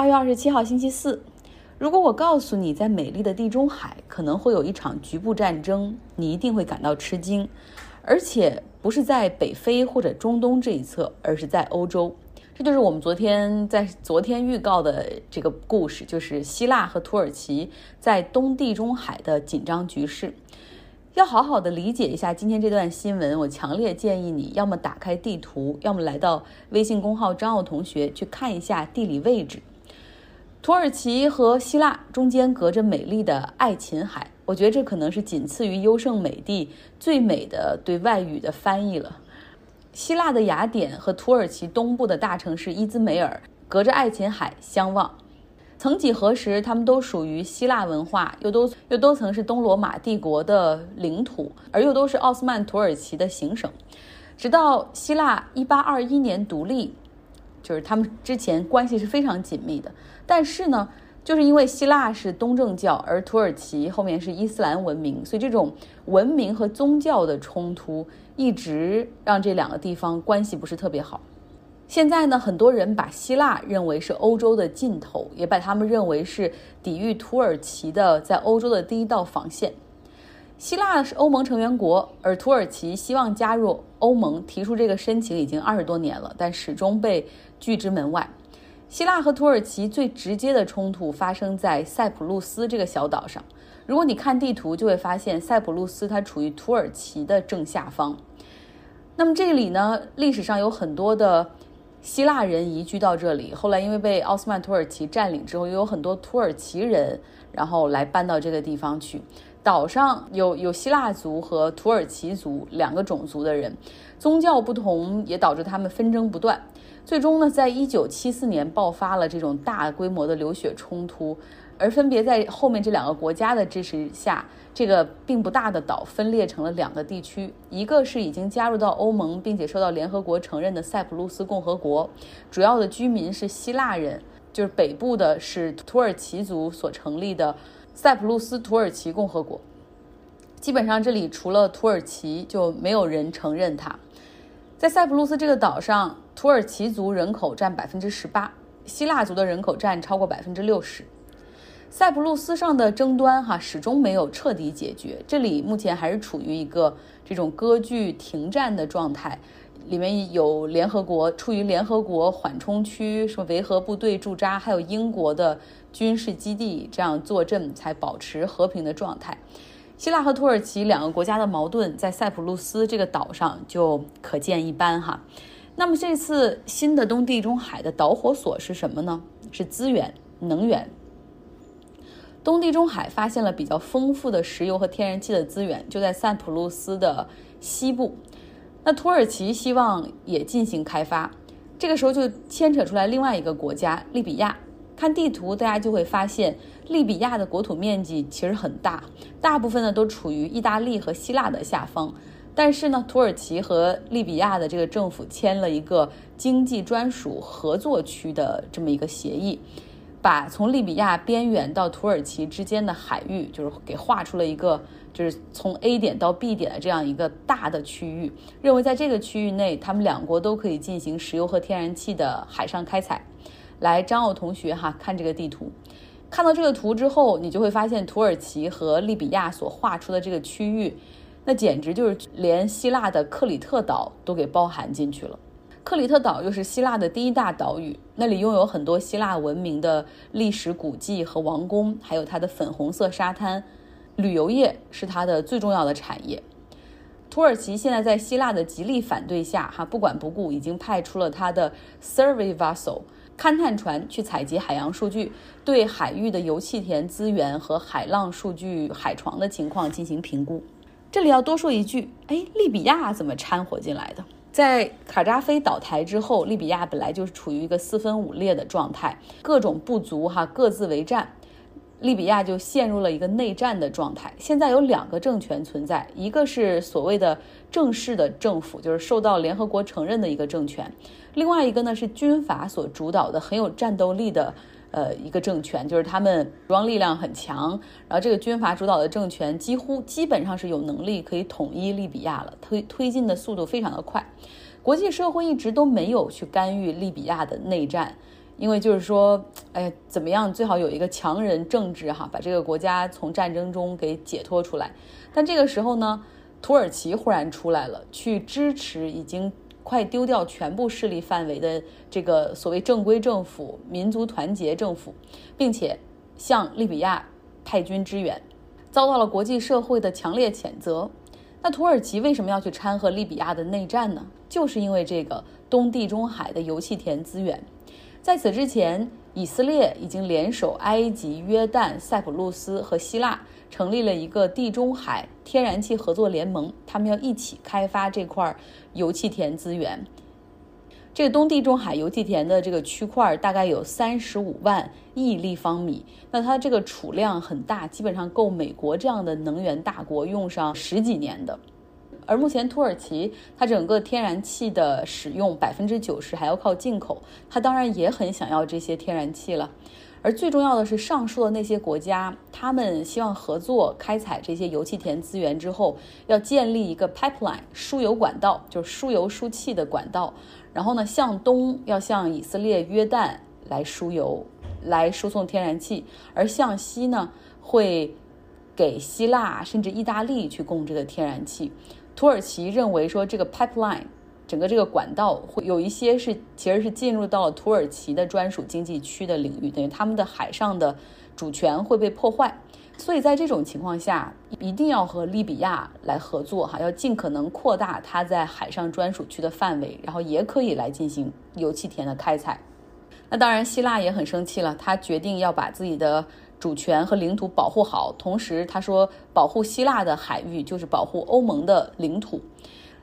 八月二十七号星期四，如果我告诉你，在美丽的地中海可能会有一场局部战争，你一定会感到吃惊，而且不是在北非或者中东这一侧，而是在欧洲。这就是我们昨天在昨天预告的这个故事，就是希腊和土耳其在东地中海的紧张局势。要好好的理解一下今天这段新闻，我强烈建议你要么打开地图，要么来到微信公号张奥同学去看一下地理位置。土耳其和希腊中间隔着美丽的爱琴海，我觉得这可能是仅次于优胜美地最美的对外语的翻译了。希腊的雅典和土耳其东部的大城市伊兹梅尔隔着爱琴海相望。曾几何时，他们都属于希腊文化，又都又都曾是东罗马帝国的领土，而又都是奥斯曼土耳其的行省。直到希腊一八二一年独立，就是他们之前关系是非常紧密的。但是呢，就是因为希腊是东正教，而土耳其后面是伊斯兰文明，所以这种文明和宗教的冲突一直让这两个地方关系不是特别好。现在呢，很多人把希腊认为是欧洲的尽头，也把他们认为是抵御土耳其的在欧洲的第一道防线。希腊是欧盟成员国，而土耳其希望加入欧盟，提出这个申请已经二十多年了，但始终被拒之门外。希腊和土耳其最直接的冲突发生在塞浦路斯这个小岛上。如果你看地图，就会发现塞浦路斯它处于土耳其的正下方。那么这里呢，历史上有很多的。希腊人移居到这里，后来因为被奥斯曼土耳其占领之后，又有很多土耳其人，然后来搬到这个地方去。岛上有有希腊族和土耳其族两个种族的人，宗教不同也导致他们纷争不断。最终呢，在一九七四年爆发了这种大规模的流血冲突。而分别在后面这两个国家的支持下，这个并不大的岛分裂成了两个地区，一个是已经加入到欧盟并且受到联合国承认的塞浦路斯共和国，主要的居民是希腊人，就是北部的是土耳其族所成立的塞浦路斯土耳其共和国。基本上这里除了土耳其就没有人承认它。在塞浦路斯这个岛上，土耳其族人口占百分之十八，希腊族的人口占超过百分之六十。塞浦路斯上的争端哈始终没有彻底解决，这里目前还是处于一个这种割据停战的状态，里面有联合国处于联合国缓冲区，什么维和部队驻扎，还有英国的军事基地这样坐镇，才保持和平的状态。希腊和土耳其两个国家的矛盾在塞浦路斯这个岛上就可见一斑哈。那么这次新的东地中海的导火索是什么呢？是资源能源。东地中海发现了比较丰富的石油和天然气的资源，就在塞浦路斯的西部。那土耳其希望也进行开发，这个时候就牵扯出来另外一个国家利比亚。看地图，大家就会发现利比亚的国土面积其实很大，大部分呢都处于意大利和希腊的下方。但是呢，土耳其和利比亚的这个政府签了一个经济专属合作区的这么一个协议。把从利比亚边缘到土耳其之间的海域，就是给画出了一个，就是从 A 点到 B 点的这样一个大的区域，认为在这个区域内，他们两国都可以进行石油和天然气的海上开采。来，张奥同学哈，看这个地图，看到这个图之后，你就会发现土耳其和利比亚所画出的这个区域，那简直就是连希腊的克里特岛都给包含进去了。克里特岛又是希腊的第一大岛屿，那里拥有很多希腊文明的历史古迹和王宫，还有它的粉红色沙滩。旅游业是它的最重要的产业。土耳其现在在希腊的极力反对下，哈不管不顾，已经派出了它的 survey vessel 勘探船去采集海洋数据，对海域的油气田资源和海浪数据、海床的情况进行评估。这里要多说一句，哎，利比亚怎么掺和进来的？在卡扎菲倒台之后，利比亚本来就是处于一个四分五裂的状态，各种部族哈各自为战，利比亚就陷入了一个内战的状态。现在有两个政权存在，一个是所谓的正式的政府，就是受到联合国承认的一个政权；另外一个呢是军阀所主导的很有战斗力的。呃，一个政权就是他们武装力量很强，然后这个军阀主导的政权几乎基本上是有能力可以统一利比亚了，推推进的速度非常的快。国际社会一直都没有去干预利比亚的内战，因为就是说哎，怎么样？最好有一个强人政治哈，把这个国家从战争中给解脱出来。但这个时候呢，土耳其忽然出来了，去支持已经快丢掉全部势力范围的这个所谓正规政府、民族团结政府，并且向利比亚派军支援，遭到了国际社会的强烈谴责。那土耳其为什么要去掺和利比亚的内战呢？就是因为这个东地中海的油气田资源。在此之前，以色列已经联手埃及、约旦、塞浦路斯和希腊，成立了一个地中海天然气合作联盟，他们要一起开发这块油气田资源。这个东地中海油气田的这个区块大概有三十五万亿立方米，那它这个储量很大，基本上够美国这样的能源大国用上十几年的。而目前土耳其它整个天然气的使用百分之九十还要靠进口，它当然也很想要这些天然气了。而最重要的是，上述的那些国家，他们希望合作开采这些油气田资源之后，要建立一个 pipeline 输油管道，就是输油输气的管道。然后呢，向东要向以色列、约旦来输油，来输送天然气；而向西呢，会给希腊甚至意大利去供这个天然气。土耳其认为说，这个 pipeline 整个这个管道会有一些是其实是进入到了土耳其的专属经济区的领域，等于他们的海上的主权会被破坏。所以在这种情况下，一定要和利比亚来合作哈，要尽可能扩大它在海上专属区的范围，然后也可以来进行油气田的开采。那当然，希腊也很生气了，他决定要把自己的主权和领土保护好，同时他说，保护希腊的海域就是保护欧盟的领土。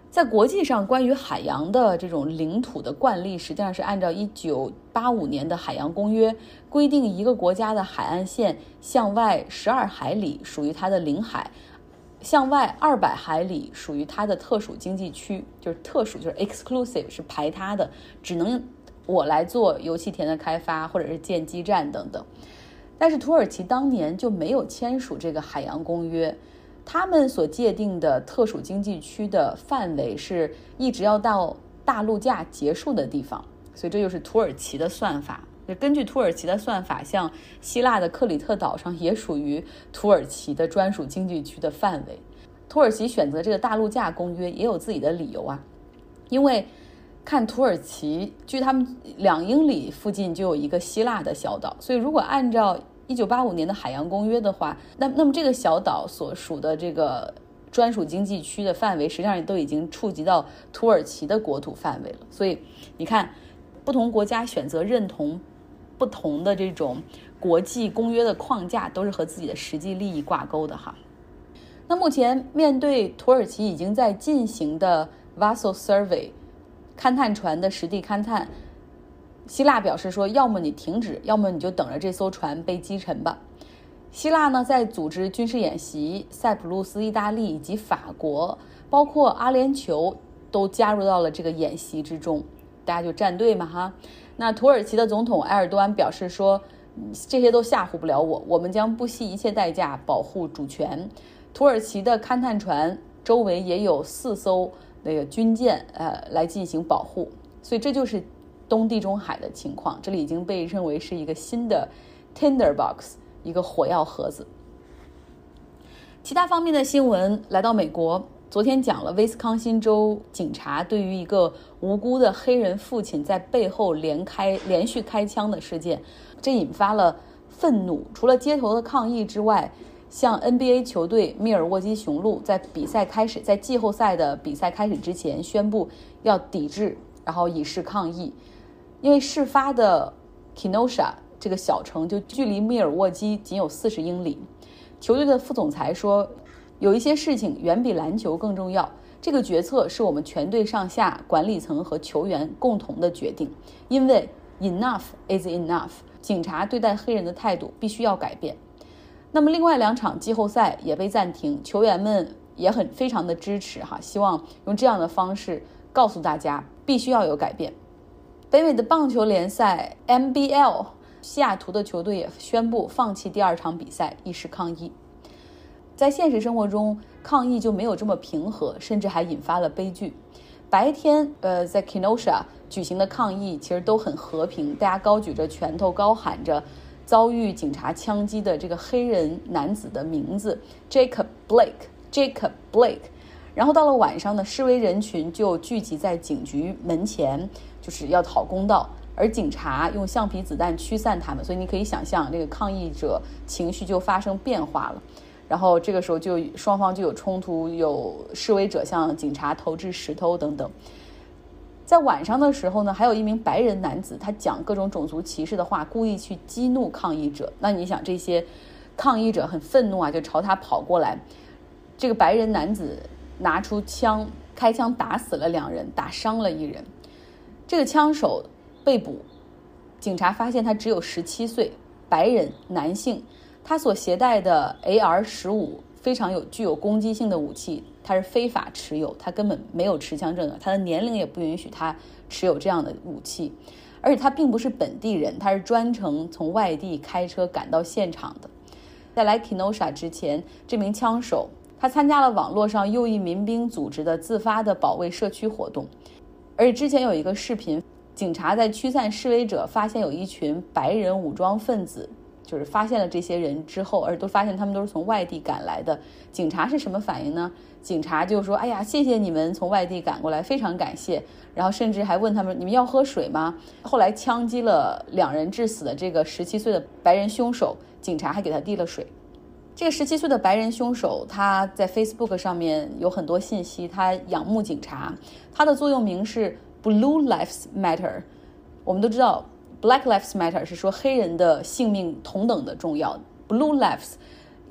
在国际上，关于海洋的这种领土的惯例，实际上是按照一九八五年的海洋公约规定，一个国家的海岸线向外十二海里属于它的领海，向外二百海里属于它的特殊经济区，就是特殊，就是 exclusive，是排他的，只能我来做油气田的开发或者是建基站等等。但是土耳其当年就没有签署这个海洋公约。他们所界定的特殊经济区的范围是一直要到大陆架结束的地方，所以这就是土耳其的算法。就根据土耳其的算法，像希腊的克里特岛上也属于土耳其的专属经济区的范围。土耳其选择这个大陆架公约也有自己的理由啊，因为看土耳其距他们两英里附近就有一个希腊的小岛，所以如果按照一九八五年的海洋公约的话，那那么这个小岛所属的这个专属经济区的范围，实际上都已经触及到土耳其的国土范围了。所以你看，不同国家选择认同不同的这种国际公约的框架，都是和自己的实际利益挂钩的哈。那目前面对土耳其已经在进行的 vessel survey 勘探船的实地勘探。希腊表示说，要么你停止，要么你就等着这艘船被击沉吧。希腊呢，在组织军事演习，塞浦路斯、意大利以及法国，包括阿联酋都加入到了这个演习之中。大家就站队嘛，哈。那土耳其的总统埃尔多安表示说，这些都吓唬不了我，我们将不惜一切代价保护主权。土耳其的勘探船周围也有四艘那个军舰，呃，来进行保护。所以这就是。东地中海的情况，这里已经被认为是一个新的 Tinderbox，一个火药盒子。其他方面的新闻来到美国，昨天讲了威斯康星州警察对于一个无辜的黑人父亲在背后连开连续开枪的事件，这引发了愤怒。除了街头的抗议之外，像 NBA 球队密尔沃基雄鹿在比赛开始，在季后赛的比赛开始之前宣布要抵制，然后以示抗议。因为事发的 Kenosha 这个小城就距离密尔沃基仅有四十英里，球队的副总裁说，有一些事情远比篮球更重要。这个决策是我们全队上下管理层和球员共同的决定，因为 enough is enough，警察对待黑人的态度必须要改变。那么另外两场季后赛也被暂停，球员们也很非常的支持哈，希望用这样的方式告诉大家必须要有改变。北美的棒球联赛 MBL，西雅图的球队也宣布放弃第二场比赛，以示抗议。在现实生活中，抗议就没有这么平和，甚至还引发了悲剧。白天，呃，在 Kenosha 举行的抗议其实都很和平，大家高举着拳头，高喊着遭遇警察枪击的这个黑人男子的名字 Jacob Blake。Jacob Blake。然后到了晚上呢，示威人群就聚集在警局门前，就是要讨公道，而警察用橡皮子弹驱散他们。所以你可以想象，这个抗议者情绪就发生变化了。然后这个时候就双方就有冲突，有示威者向警察投掷石头等等。在晚上的时候呢，还有一名白人男子，他讲各种种族歧视的话，故意去激怒抗议者。那你想，这些抗议者很愤怒啊，就朝他跑过来。这个白人男子拿出枪，开枪打死了两人，打伤了一人。这个枪手被捕，警察发现他只有十七岁，白人男性。他所携带的 AR 十五非常有具有攻击性的武器，他是非法持有，他根本没有持枪证的，他的年龄也不允许他持有这样的武器，而且他并不是本地人，他是专程从外地开车赶到现场的。在来 Kenosha 之前，这名枪手他参加了网络上右翼民兵组织的自发的保卫社区活动，而且之前有一个视频，警察在驱散示威者，发现有一群白人武装分子。就是发现了这些人之后，而都发现他们都是从外地赶来的。警察是什么反应呢？警察就说：“哎呀，谢谢你们从外地赶过来，非常感谢。”然后甚至还问他们：“你们要喝水吗？”后来枪击了两人致死的这个十七岁的白人凶手，警察还给他递了水。这个十七岁的白人凶手他在 Facebook 上面有很多信息，他仰慕警察，他的座右铭是 “Blue Lives Matter”。我们都知道。Black Lives Matter 是说黑人的性命同等的重要，Blue Lives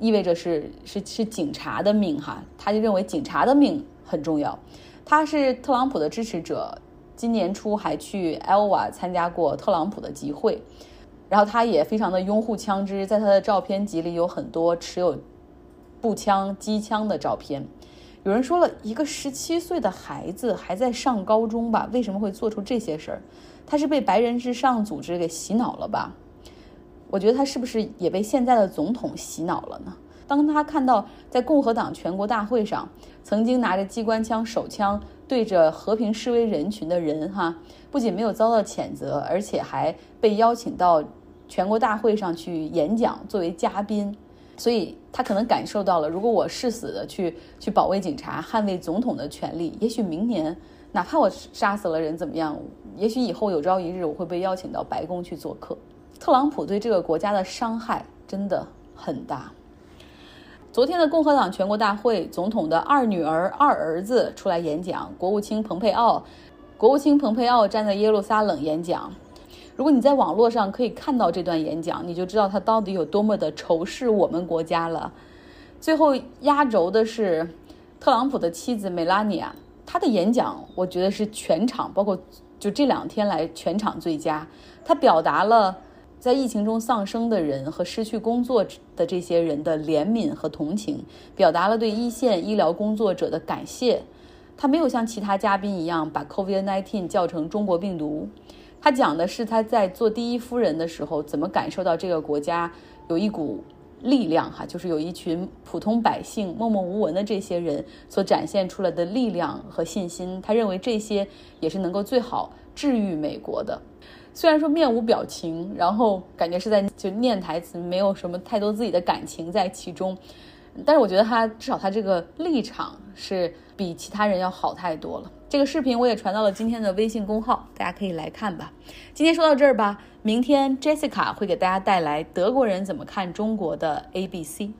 意味着是是是警察的命哈，他就认为警察的命很重要。他是特朗普的支持者，今年初还去 Iowa 参加过特朗普的集会，然后他也非常的拥护枪支，在他的照片集里有很多持有步枪、机枪的照片。有人说了一个十七岁的孩子还在上高中吧，为什么会做出这些事儿？他是被白人至上组织给洗脑了吧？我觉得他是不是也被现在的总统洗脑了呢？当他看到在共和党全国大会上，曾经拿着机关枪、手枪对着和平示威人群的人，哈，不仅没有遭到谴责，而且还被邀请到全国大会上去演讲作为嘉宾，所以他可能感受到了，如果我誓死的去去保卫警察、捍卫总统的权利，也许明年。哪怕我杀死了人怎么样？也许以后有朝一日我会被邀请到白宫去做客。特朗普对这个国家的伤害真的很大。昨天的共和党全国大会，总统的二女儿、二儿子出来演讲，国务卿蓬佩奥，国务卿蓬佩奥站在耶路撒冷演讲。如果你在网络上可以看到这段演讲，你就知道他到底有多么的仇视我们国家了。最后压轴的是特朗普的妻子梅拉尼亚。他的演讲，我觉得是全场，包括就这两天来全场最佳。他表达了在疫情中丧生的人和失去工作的这些人的怜悯和同情，表达了对一线医疗工作者的感谢。他没有像其他嘉宾一样把 COVID-19 叫成中国病毒，他讲的是他在做第一夫人的时候怎么感受到这个国家有一股。力量哈，就是有一群普通百姓默默无闻的这些人所展现出来的力量和信心。他认为这些也是能够最好治愈美国的。虽然说面无表情，然后感觉是在就念台词，没有什么太多自己的感情在其中，但是我觉得他至少他这个立场是比其他人要好太多了。这个视频我也传到了今天的微信公号，大家可以来看吧。今天说到这儿吧，明天 Jessica 会给大家带来德国人怎么看中国的 A B C。